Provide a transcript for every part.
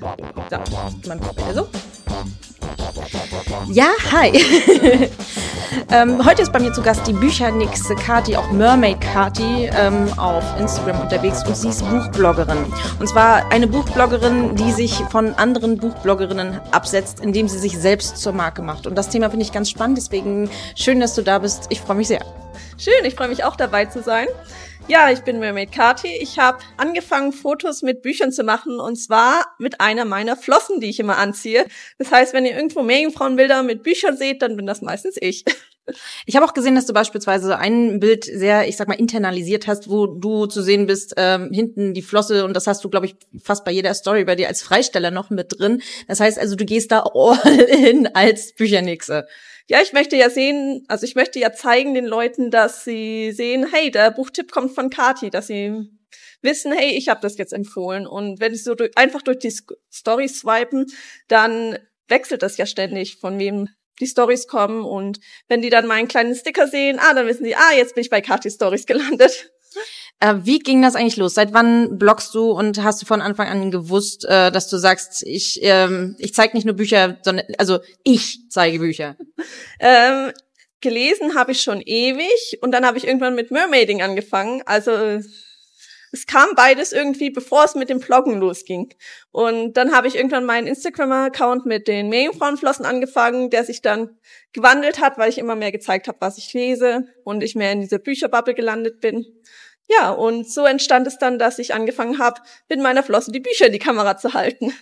So, also. Ja, hi. ähm, heute ist bei mir zu Gast die Büchernixe Kati, auch Mermaid Kati, ähm, auf Instagram unterwegs und sie ist Buchbloggerin. Und zwar eine Buchbloggerin, die sich von anderen Buchbloggerinnen absetzt, indem sie sich selbst zur Marke macht. Und das Thema finde ich ganz spannend, deswegen schön, dass du da bist. Ich freue mich sehr. Schön, ich freue mich auch dabei zu sein. Ja, ich bin Mermaid Kati. Ich habe angefangen, Fotos mit Büchern zu machen und zwar mit einer meiner Flossen, die ich immer anziehe. Das heißt, wenn ihr irgendwo Meerjungfrauenbilder mit Büchern seht, dann bin das meistens ich. Ich habe auch gesehen, dass du beispielsweise ein Bild sehr, ich sag mal, internalisiert hast, wo du zu sehen bist, ähm, hinten die Flosse und das hast du, glaube ich, fast bei jeder Story bei dir als Freisteller noch mit drin. Das heißt also, du gehst da all in als Büchernixe ja, ich möchte ja sehen, also ich möchte ja zeigen den Leuten, dass sie sehen, hey, der Buchtipp kommt von Kati, dass sie wissen, hey, ich habe das jetzt empfohlen. Und wenn sie so durch, einfach durch die Story swipen, dann wechselt das ja ständig, von wem die Stories kommen. Und wenn die dann meinen kleinen Sticker sehen, ah, dann wissen die, ah, jetzt bin ich bei Kati Stories gelandet. Äh, wie ging das eigentlich los? Seit wann bloggst du und hast du von Anfang an gewusst, äh, dass du sagst, ich, ähm, ich zeige nicht nur Bücher, sondern also ich zeige Bücher? ähm, gelesen habe ich schon ewig und dann habe ich irgendwann mit Mermaiding angefangen. Also es kam beides irgendwie, bevor es mit dem Bloggen losging. Und dann habe ich irgendwann meinen Instagram-Account mit den Meerjungfrauenflossen angefangen, der sich dann gewandelt hat, weil ich immer mehr gezeigt habe, was ich lese und ich mehr in dieser Bücherbubble gelandet bin. Ja, und so entstand es dann, dass ich angefangen habe, mit meiner Flosse die Bücher in die Kamera zu halten.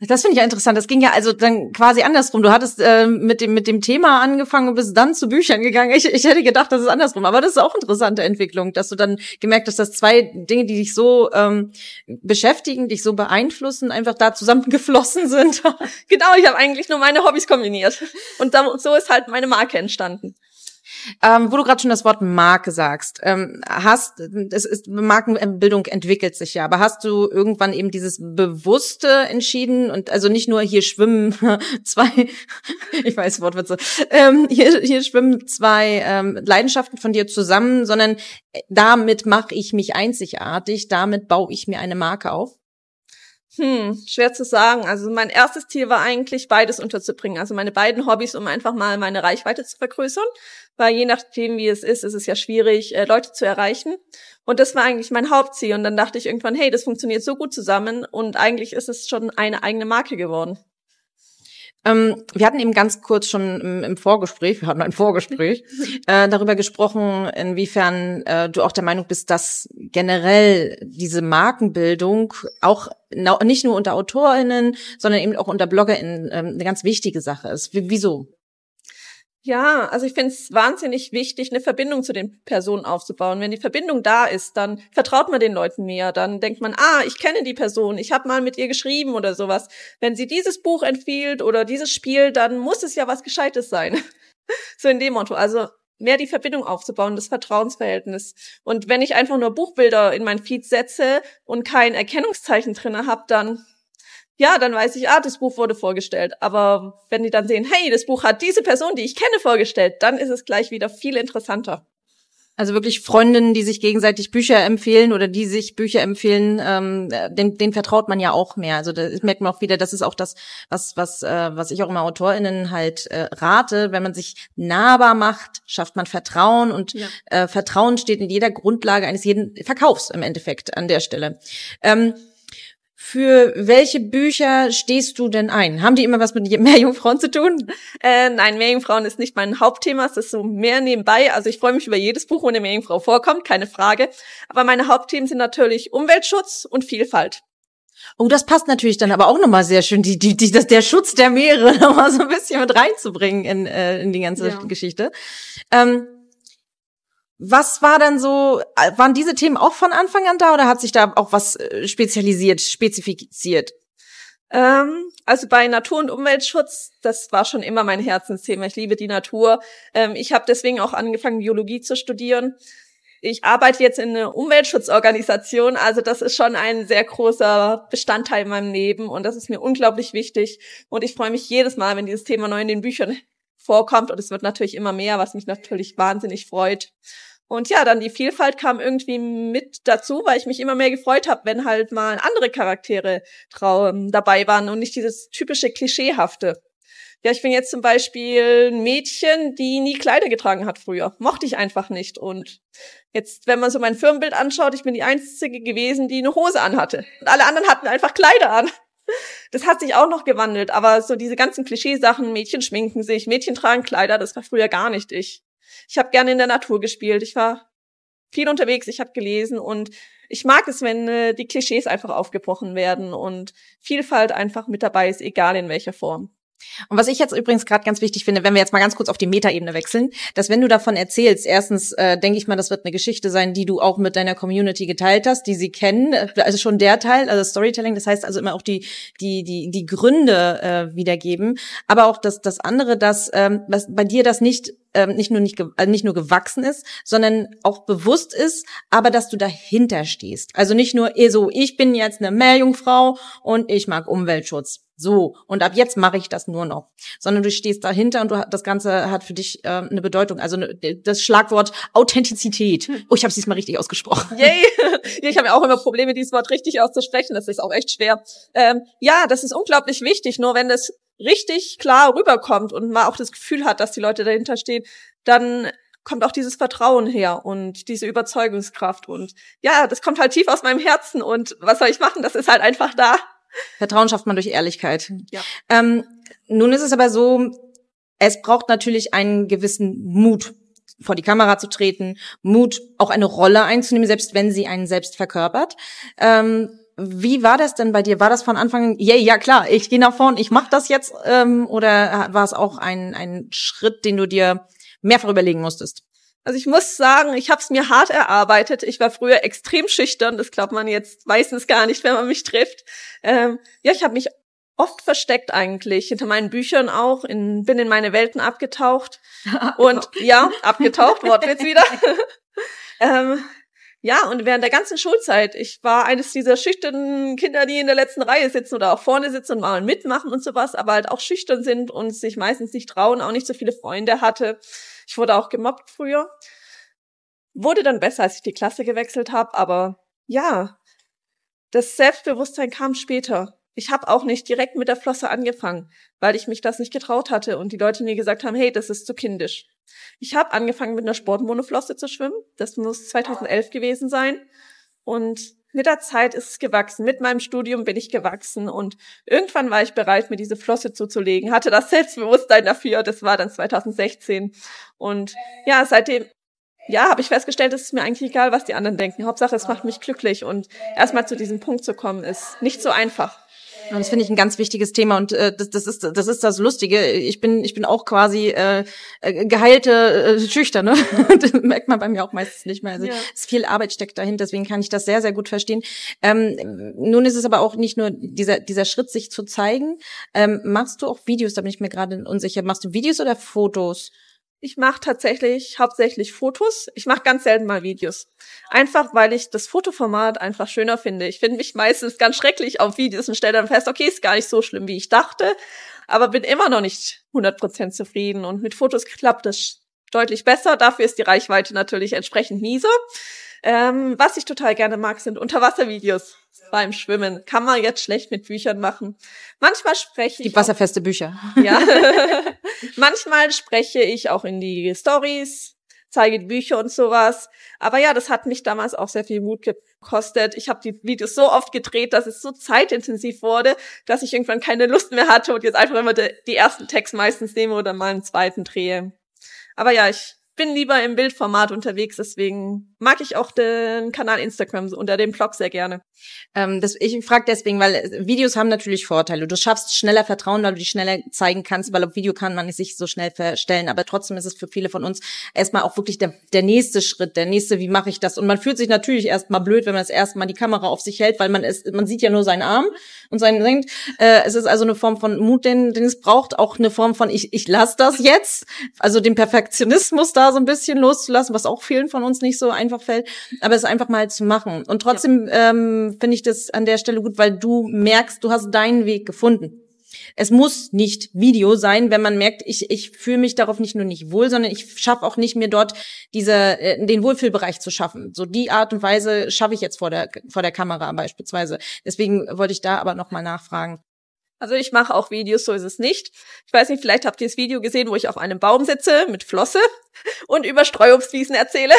Das finde ich ja interessant. Das ging ja also dann quasi andersrum. Du hattest äh, mit dem mit dem Thema angefangen und bist dann zu Büchern gegangen. Ich, ich hätte gedacht, das ist andersrum. Aber das ist auch eine interessante Entwicklung, dass du dann gemerkt hast, dass zwei Dinge, die dich so ähm, beschäftigen, dich so beeinflussen, einfach da zusammengeflossen sind. genau, ich habe eigentlich nur meine Hobbys kombiniert. Und so ist halt meine Marke entstanden. Ähm, wo du gerade schon das Wort Marke sagst, ähm, hast, es ist, Markenbildung entwickelt sich ja, aber hast du irgendwann eben dieses Bewusste entschieden und also nicht nur hier schwimmen zwei, ich weiß Wortwitze, ähm, hier, hier schwimmen zwei ähm, Leidenschaften von dir zusammen, sondern äh, damit mache ich mich einzigartig, damit baue ich mir eine Marke auf? Hm, schwer zu sagen. Also mein erstes Ziel war eigentlich, beides unterzubringen. Also meine beiden Hobbys, um einfach mal meine Reichweite zu vergrößern. Weil je nachdem, wie es ist, ist es ja schwierig, äh, Leute zu erreichen. Und das war eigentlich mein Hauptziel. Und dann dachte ich irgendwann, hey, das funktioniert so gut zusammen. Und eigentlich ist es schon eine eigene Marke geworden. Ähm, wir hatten eben ganz kurz schon im, im Vorgespräch, wir hatten ein Vorgespräch, äh, darüber gesprochen, inwiefern äh, du auch der Meinung bist, dass generell diese Markenbildung auch nicht nur unter AutorInnen, sondern eben auch unter BloggerInnen äh, eine ganz wichtige Sache ist. W wieso? Ja, also ich finde es wahnsinnig wichtig, eine Verbindung zu den Personen aufzubauen. Wenn die Verbindung da ist, dann vertraut man den Leuten mehr. Dann denkt man, ah, ich kenne die Person, ich habe mal mit ihr geschrieben oder sowas. Wenn sie dieses Buch empfiehlt oder dieses Spiel, dann muss es ja was Gescheites sein. so in dem Motto. Also mehr die Verbindung aufzubauen, das Vertrauensverhältnis. Und wenn ich einfach nur Buchbilder in mein Feed setze und kein Erkennungszeichen drinne habe, dann ja, dann weiß ich, ah, das Buch wurde vorgestellt. Aber wenn die dann sehen, hey, das Buch hat diese Person, die ich kenne, vorgestellt, dann ist es gleich wieder viel interessanter. Also wirklich Freundinnen, die sich gegenseitig Bücher empfehlen oder die sich Bücher empfehlen, ähm, den, den vertraut man ja auch mehr. Also das merkt man auch wieder, das ist auch das, was, was, äh, was ich auch immer AutorInnen halt äh, rate. Wenn man sich nahbar macht, schafft man Vertrauen und ja. äh, Vertrauen steht in jeder Grundlage eines jeden Verkaufs im Endeffekt an der Stelle. Ähm, für welche Bücher stehst du denn ein? Haben die immer was mit Meerjungfrauen zu tun? Äh, nein, Meerjungfrauen ist nicht mein Hauptthema. Es ist so mehr nebenbei. Also ich freue mich über jedes Buch, wo eine Meerjungfrau vorkommt, keine Frage. Aber meine Hauptthemen sind natürlich Umweltschutz und Vielfalt. Oh, das passt natürlich dann aber auch nochmal sehr schön, die, die, die, das, der Schutz der Meere nochmal so ein bisschen mit reinzubringen in, äh, in die ganze ja. Geschichte. Ähm, was war denn so, waren diese Themen auch von Anfang an da oder hat sich da auch was äh, spezialisiert, spezifiziert? Ähm, also bei Natur- und Umweltschutz, das war schon immer mein Herzensthema. Ich liebe die Natur. Ähm, ich habe deswegen auch angefangen, Biologie zu studieren. Ich arbeite jetzt in einer Umweltschutzorganisation, also das ist schon ein sehr großer Bestandteil in meinem Leben und das ist mir unglaublich wichtig. Und ich freue mich jedes Mal, wenn dieses Thema neu in den Büchern vorkommt und es wird natürlich immer mehr, was mich natürlich wahnsinnig freut. Und ja, dann die Vielfalt kam irgendwie mit dazu, weil ich mich immer mehr gefreut habe, wenn halt mal andere Charaktere dabei waren und nicht dieses typische Klischeehafte. Ja, ich bin jetzt zum Beispiel ein Mädchen, die nie Kleider getragen hat früher. Mochte ich einfach nicht. Und jetzt, wenn man so mein Firmenbild anschaut, ich bin die Einzige gewesen, die eine Hose anhatte. Und alle anderen hatten einfach Kleider an. Das hat sich auch noch gewandelt, aber so diese ganzen Klischeesachen, Mädchen schminken sich, Mädchen tragen Kleider, das war früher gar nicht ich. Ich habe gerne in der Natur gespielt, ich war viel unterwegs, ich habe gelesen und ich mag es, wenn äh, die Klischees einfach aufgebrochen werden und Vielfalt einfach mit dabei ist, egal in welcher Form. Und was ich jetzt übrigens gerade ganz wichtig finde, wenn wir jetzt mal ganz kurz auf die Metaebene wechseln, dass wenn du davon erzählst, erstens äh, denke ich mal, das wird eine Geschichte sein, die du auch mit deiner Community geteilt hast, die sie kennen, also schon der Teil, also Storytelling, das heißt also immer auch die die die die Gründe äh, wiedergeben, aber auch das das andere, dass ähm, was bei dir das nicht ähm, nicht nur nicht, äh, nicht nur gewachsen ist, sondern auch bewusst ist, aber dass du dahinter stehst. Also nicht nur eh so, ich bin jetzt eine Meerjungfrau und ich mag Umweltschutz. So, und ab jetzt mache ich das nur noch. Sondern du stehst dahinter und du, das Ganze hat für dich äh, eine Bedeutung. Also ne, das Schlagwort Authentizität. Oh, ich habe es diesmal richtig ausgesprochen. Yay! ich habe ja auch immer Probleme, dieses Wort richtig auszusprechen. Das ist auch echt schwer. Ähm, ja, das ist unglaublich wichtig. Nur wenn das richtig klar rüberkommt und man auch das Gefühl hat, dass die Leute dahinter stehen, dann kommt auch dieses Vertrauen her und diese Überzeugungskraft. Und ja, das kommt halt tief aus meinem Herzen. Und was soll ich machen? Das ist halt einfach da. Vertrauen schafft man durch Ehrlichkeit. Ja. Ähm, nun ist es aber so, es braucht natürlich einen gewissen Mut, vor die Kamera zu treten, Mut, auch eine Rolle einzunehmen, selbst wenn sie einen selbst verkörpert. Ähm, wie war das denn bei dir? War das von Anfang an, yeah, ja klar, ich gehe nach vorn, ich mach das jetzt? Ähm, oder war es auch ein, ein Schritt, den du dir mehrfach überlegen musstest? Also ich muss sagen, ich habe es mir hart erarbeitet. Ich war früher extrem schüchtern, das glaubt man jetzt meistens gar nicht, wenn man mich trifft. Ähm, ja, ich habe mich oft versteckt eigentlich, hinter meinen Büchern auch, in, bin in meine Welten abgetaucht. und ja, abgetaucht, Wortwitz wieder. ähm, ja, und während der ganzen Schulzeit, ich war eines dieser schüchternen Kinder, die in der letzten Reihe sitzen oder auch vorne sitzen und mal mitmachen und sowas, aber halt auch schüchtern sind und sich meistens nicht trauen, auch nicht so viele Freunde hatte. Ich wurde auch gemobbt früher. Wurde dann besser, als ich die Klasse gewechselt habe, aber ja, das Selbstbewusstsein kam später. Ich habe auch nicht direkt mit der Flosse angefangen, weil ich mich das nicht getraut hatte und die Leute mir gesagt haben, hey, das ist zu kindisch. Ich habe angefangen mit einer Sportmonoflosse zu schwimmen. Das muss 2011 gewesen sein. Und mit der Zeit ist es gewachsen. Mit meinem Studium bin ich gewachsen und irgendwann war ich bereit, mir diese Flosse zuzulegen, hatte das Selbstbewusstsein dafür. Das war dann 2016. Und ja, seitdem, ja, habe ich festgestellt, es ist mir eigentlich egal, was die anderen denken. Hauptsache, es macht mich glücklich und erstmal zu diesem Punkt zu kommen, ist nicht so einfach. Und das finde ich ein ganz wichtiges Thema und äh, das, das ist das ist das Lustige. Ich bin ich bin auch quasi äh, äh geheilte äh, Schüchterne. das merkt man bei mir auch meistens nicht mehr. Also ja. es viel Arbeit steckt dahin, deswegen kann ich das sehr sehr gut verstehen. Ähm, nun ist es aber auch nicht nur dieser dieser Schritt, sich zu zeigen. Ähm, machst du auch Videos? Da bin ich mir gerade unsicher. Machst du Videos oder Fotos? Ich mache tatsächlich hauptsächlich Fotos. Ich mache ganz selten mal Videos. Einfach, weil ich das Fotoformat einfach schöner finde. Ich finde mich meistens ganz schrecklich auf Videos und stelle dann fest, okay, ist gar nicht so schlimm, wie ich dachte, aber bin immer noch nicht 100% zufrieden. Und mit Fotos klappt das deutlich besser. Dafür ist die Reichweite natürlich entsprechend mieser. Ähm, was ich total gerne mag, sind Unterwasservideos beim Schwimmen. Kann man jetzt schlecht mit Büchern machen. Manchmal spreche ich. Die wasserfeste Bücher. Ja. Manchmal spreche ich auch in die Stories, zeige die Bücher und sowas. Aber ja, das hat mich damals auch sehr viel Mut gekostet. Ich habe die Videos so oft gedreht, dass es so zeitintensiv wurde, dass ich irgendwann keine Lust mehr hatte und jetzt einfach immer die, die ersten Text meistens nehme oder mal einen zweiten drehe. Aber ja, ich bin lieber im Bildformat unterwegs, deswegen mag ich auch den Kanal Instagram unter dem Blog sehr gerne. Ähm, das, ich frage deswegen, weil Videos haben natürlich Vorteile. Du schaffst schneller Vertrauen, weil du die schneller zeigen kannst, weil auf Video kann man sich so schnell verstellen. Aber trotzdem ist es für viele von uns erstmal auch wirklich der, der nächste Schritt, der nächste, wie mache ich das? Und man fühlt sich natürlich erstmal blöd, wenn man das erstmal die Kamera auf sich hält, weil man es, man sieht ja nur seinen Arm und seinen denkt. Äh, es ist also eine Form von Mut, den, den es braucht, auch eine Form von ich, ich lasse das jetzt. Also den Perfektionismus da so ein bisschen loszulassen, was auch vielen von uns nicht so einfach fällt, aber es einfach mal zu machen. Und trotzdem ja. ähm, finde ich das an der Stelle gut, weil du merkst, du hast deinen Weg gefunden. es muss nicht Video sein, wenn man merkt, ich, ich fühle mich darauf nicht nur nicht wohl, sondern ich schaffe auch nicht mir dort diese, äh, den Wohlfühlbereich zu schaffen. So die Art und Weise schaffe ich jetzt vor der, vor der Kamera beispielsweise. Deswegen wollte ich da aber nochmal nachfragen. Also ich mache auch Videos, so ist es nicht. Ich weiß nicht, vielleicht habt ihr das Video gesehen, wo ich auf einem Baum sitze mit Flosse und über Streuobstwiesen erzähle.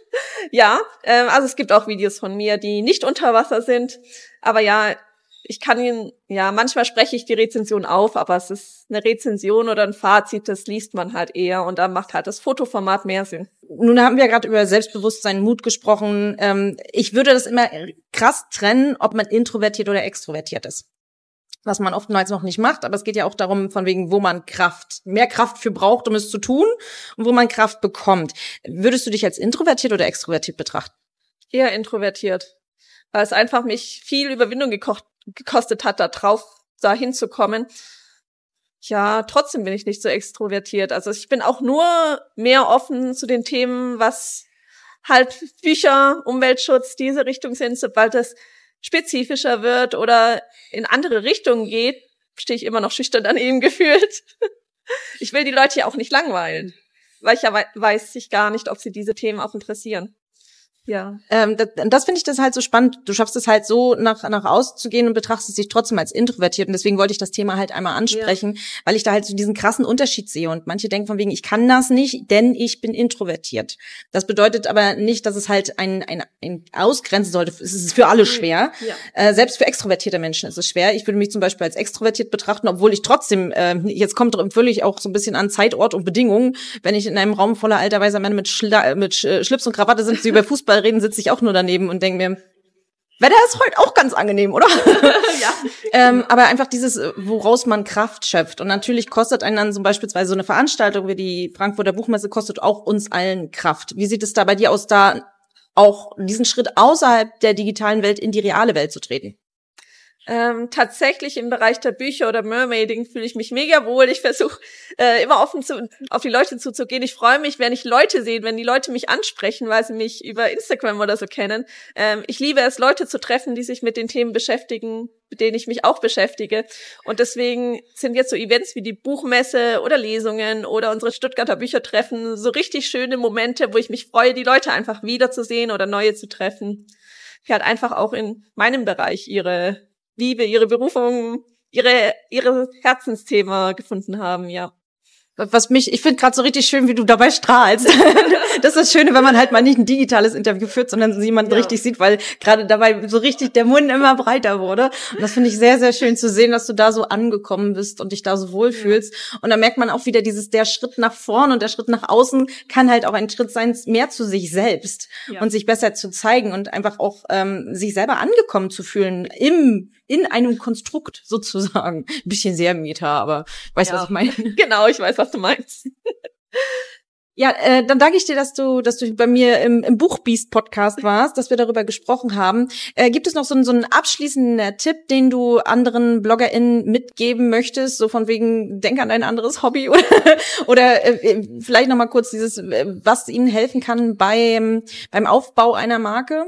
ja, ähm, also es gibt auch Videos von mir, die nicht unter Wasser sind. Aber ja, ich kann ihn, ja, manchmal spreche ich die Rezension auf, aber es ist eine Rezension oder ein Fazit, das liest man halt eher und da macht halt das Fotoformat mehr Sinn. Nun haben wir gerade über Selbstbewusstsein, Mut gesprochen. Ähm, ich würde das immer krass trennen, ob man introvertiert oder extrovertiert ist was man oftmals noch nicht macht, aber es geht ja auch darum, von wegen, wo man Kraft, mehr Kraft für braucht, um es zu tun und wo man Kraft bekommt. Würdest du dich als introvertiert oder extrovertiert betrachten? Eher introvertiert, weil es einfach mich viel Überwindung gekocht, gekostet hat, da drauf, da hinzukommen. Ja, trotzdem bin ich nicht so extrovertiert. Also ich bin auch nur mehr offen zu den Themen, was halt Bücher, Umweltschutz, diese Richtung sind, sobald das spezifischer wird oder in andere Richtungen geht, stehe ich immer noch schüchtern daneben gefühlt. Ich will die Leute ja auch nicht langweilen, weil ich ja weiß ich gar nicht, ob sie diese Themen auch interessieren. Ja. Ähm, das das finde ich das halt so spannend. Du schaffst es halt so, nach, nach außen zu gehen und betrachtest dich trotzdem als introvertiert. Und deswegen wollte ich das Thema halt einmal ansprechen, ja. weil ich da halt so diesen krassen Unterschied sehe. Und manche denken von wegen, ich kann das nicht, denn ich bin introvertiert. Das bedeutet aber nicht, dass es halt ein, ein, ein ausgrenzen sollte. Es ist für alle schwer. Ja. Äh, selbst für extrovertierte Menschen ist es schwer. Ich würde mich zum Beispiel als extrovertiert betrachten, obwohl ich trotzdem, äh, jetzt kommt völlig auch so ein bisschen an Zeit, Ort und Bedingungen. Wenn ich in einem Raum voller alter weißer Männer mit, Schla mit Schlips und Krawatte sind, sie über Fußball Fußball reden, sitze ich auch nur daneben und denke mir, Wetter ist heute auch ganz angenehm, oder? ja. ähm, aber einfach dieses, woraus man Kraft schöpft. Und natürlich kostet einen dann zum Beispiel so eine Veranstaltung wie die Frankfurter Buchmesse kostet auch uns allen Kraft. Wie sieht es da bei dir aus, da auch diesen Schritt außerhalb der digitalen Welt in die reale Welt zu treten? Ähm, tatsächlich im Bereich der Bücher oder Mermaiding fühle ich mich mega wohl. Ich versuche äh, immer offen zu, auf die Leute zuzugehen. Ich freue mich, wenn ich Leute sehe, wenn die Leute mich ansprechen, weil sie mich über Instagram oder so kennen. Ähm, ich liebe es, Leute zu treffen, die sich mit den Themen beschäftigen, mit denen ich mich auch beschäftige. Und deswegen sind jetzt so Events wie die Buchmesse oder Lesungen oder unsere Stuttgarter Büchertreffen so richtig schöne Momente, wo ich mich freue, die Leute einfach wiederzusehen oder neue zu treffen. Die halt einfach auch in meinem Bereich ihre Liebe, ihre Berufung, ihre, ihre Herzensthema gefunden haben, ja was mich, ich finde gerade so richtig schön, wie du dabei strahlst. das ist das Schöne, wenn man halt mal nicht ein digitales Interview führt, sondern jemanden ja. richtig sieht, weil gerade dabei so richtig der Mund immer breiter wurde. Und das finde ich sehr, sehr schön zu sehen, dass du da so angekommen bist und dich da so wohlfühlst. Ja. Und da merkt man auch wieder dieses, der Schritt nach vorn und der Schritt nach außen kann halt auch ein Schritt sein, mehr zu sich selbst ja. und sich besser zu zeigen und einfach auch ähm, sich selber angekommen zu fühlen im in einem Konstrukt sozusagen. Ein bisschen sehr Meta, aber weißt ja. was ich meine? Genau, ich weiß, was du meinst. Ja, äh, dann danke ich dir, dass du, dass du bei mir im, im Buchbiest-Podcast warst, dass wir darüber gesprochen haben. Äh, gibt es noch so, so einen abschließenden Tipp, den du anderen BloggerInnen mitgeben möchtest, so von wegen, denk an ein anderes Hobby oder, oder äh, vielleicht noch mal kurz dieses, äh, was ihnen helfen kann beim, beim Aufbau einer Marke?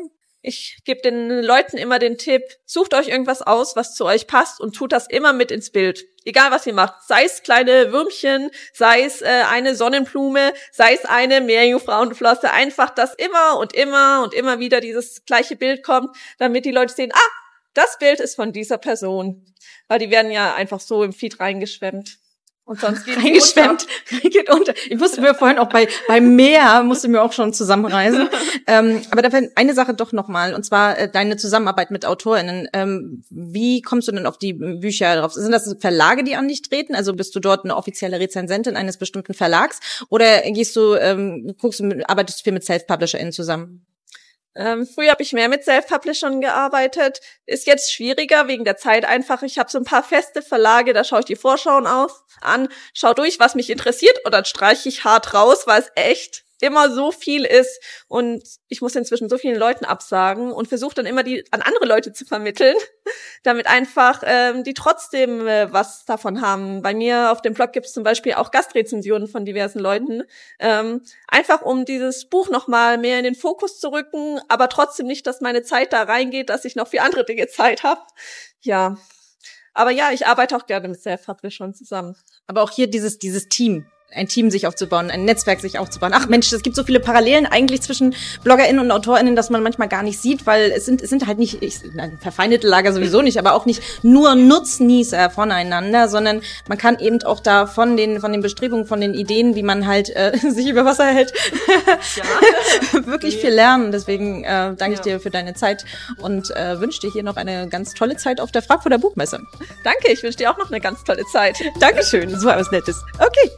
Ich gebe den Leuten immer den Tipp, sucht euch irgendwas aus, was zu euch passt und tut das immer mit ins Bild. Egal was ihr macht, sei es kleine Würmchen, sei es äh, eine Sonnenblume, sei es eine Meerjungfrauenflosse, einfach, dass immer und immer und immer wieder dieses gleiche Bild kommt, damit die Leute sehen, ah, das Bild ist von dieser Person. Weil die werden ja einfach so im Feed reingeschwemmt. Und sonst geht Reingeschwemmt, geht unter. Ich musste mir vorhin auch bei, bei Meer, musste mir auch schon zusammenreisen. ähm, aber da eine Sache doch nochmal, und zwar äh, deine Zusammenarbeit mit AutorInnen. Ähm, wie kommst du denn auf die Bücher drauf? Sind das Verlage, die an dich treten? Also bist du dort eine offizielle Rezensentin eines bestimmten Verlags? Oder gehst du, ähm, guckst du, arbeitest du viel mit Self-PublisherInnen zusammen? Ähm, früher habe ich mehr mit Self-Publishern gearbeitet. Ist jetzt schwieriger wegen der Zeit einfach. Ich habe so ein paar feste Verlage, da schaue ich die Vorschauen auf, an, schau durch, was mich interessiert und dann streiche ich hart raus, weil es echt immer so viel ist und ich muss inzwischen so vielen Leuten absagen und versuche dann immer die an andere Leute zu vermitteln, damit einfach ähm, die trotzdem äh, was davon haben. Bei mir auf dem Blog gibt es zum Beispiel auch Gastrezensionen von diversen Leuten, ähm, einfach um dieses Buch nochmal mehr in den Fokus zu rücken, aber trotzdem nicht, dass meine Zeit da reingeht, dass ich noch für andere Dinge Zeit habe. Ja, Aber ja, ich arbeite auch gerne mit Self-Publish schon zusammen. Aber auch hier dieses, dieses Team ein Team sich aufzubauen, ein Netzwerk sich aufzubauen. Ach Mensch, es gibt so viele Parallelen eigentlich zwischen BloggerInnen und AutorInnen, dass man manchmal gar nicht sieht, weil es sind, es sind halt nicht, ich, nein, verfeindete Lager sowieso nicht, aber auch nicht nur Nutznießer voneinander, sondern man kann eben auch da von den, von den Bestrebungen, von den Ideen, wie man halt äh, sich über Wasser hält, ja. wirklich viel lernen. Deswegen äh, danke ich dir für deine Zeit und äh, wünsche dir hier noch eine ganz tolle Zeit auf der Frankfurter Buchmesse. Danke, ich wünsche dir auch noch eine ganz tolle Zeit. Dankeschön, so was Nettes. Okay.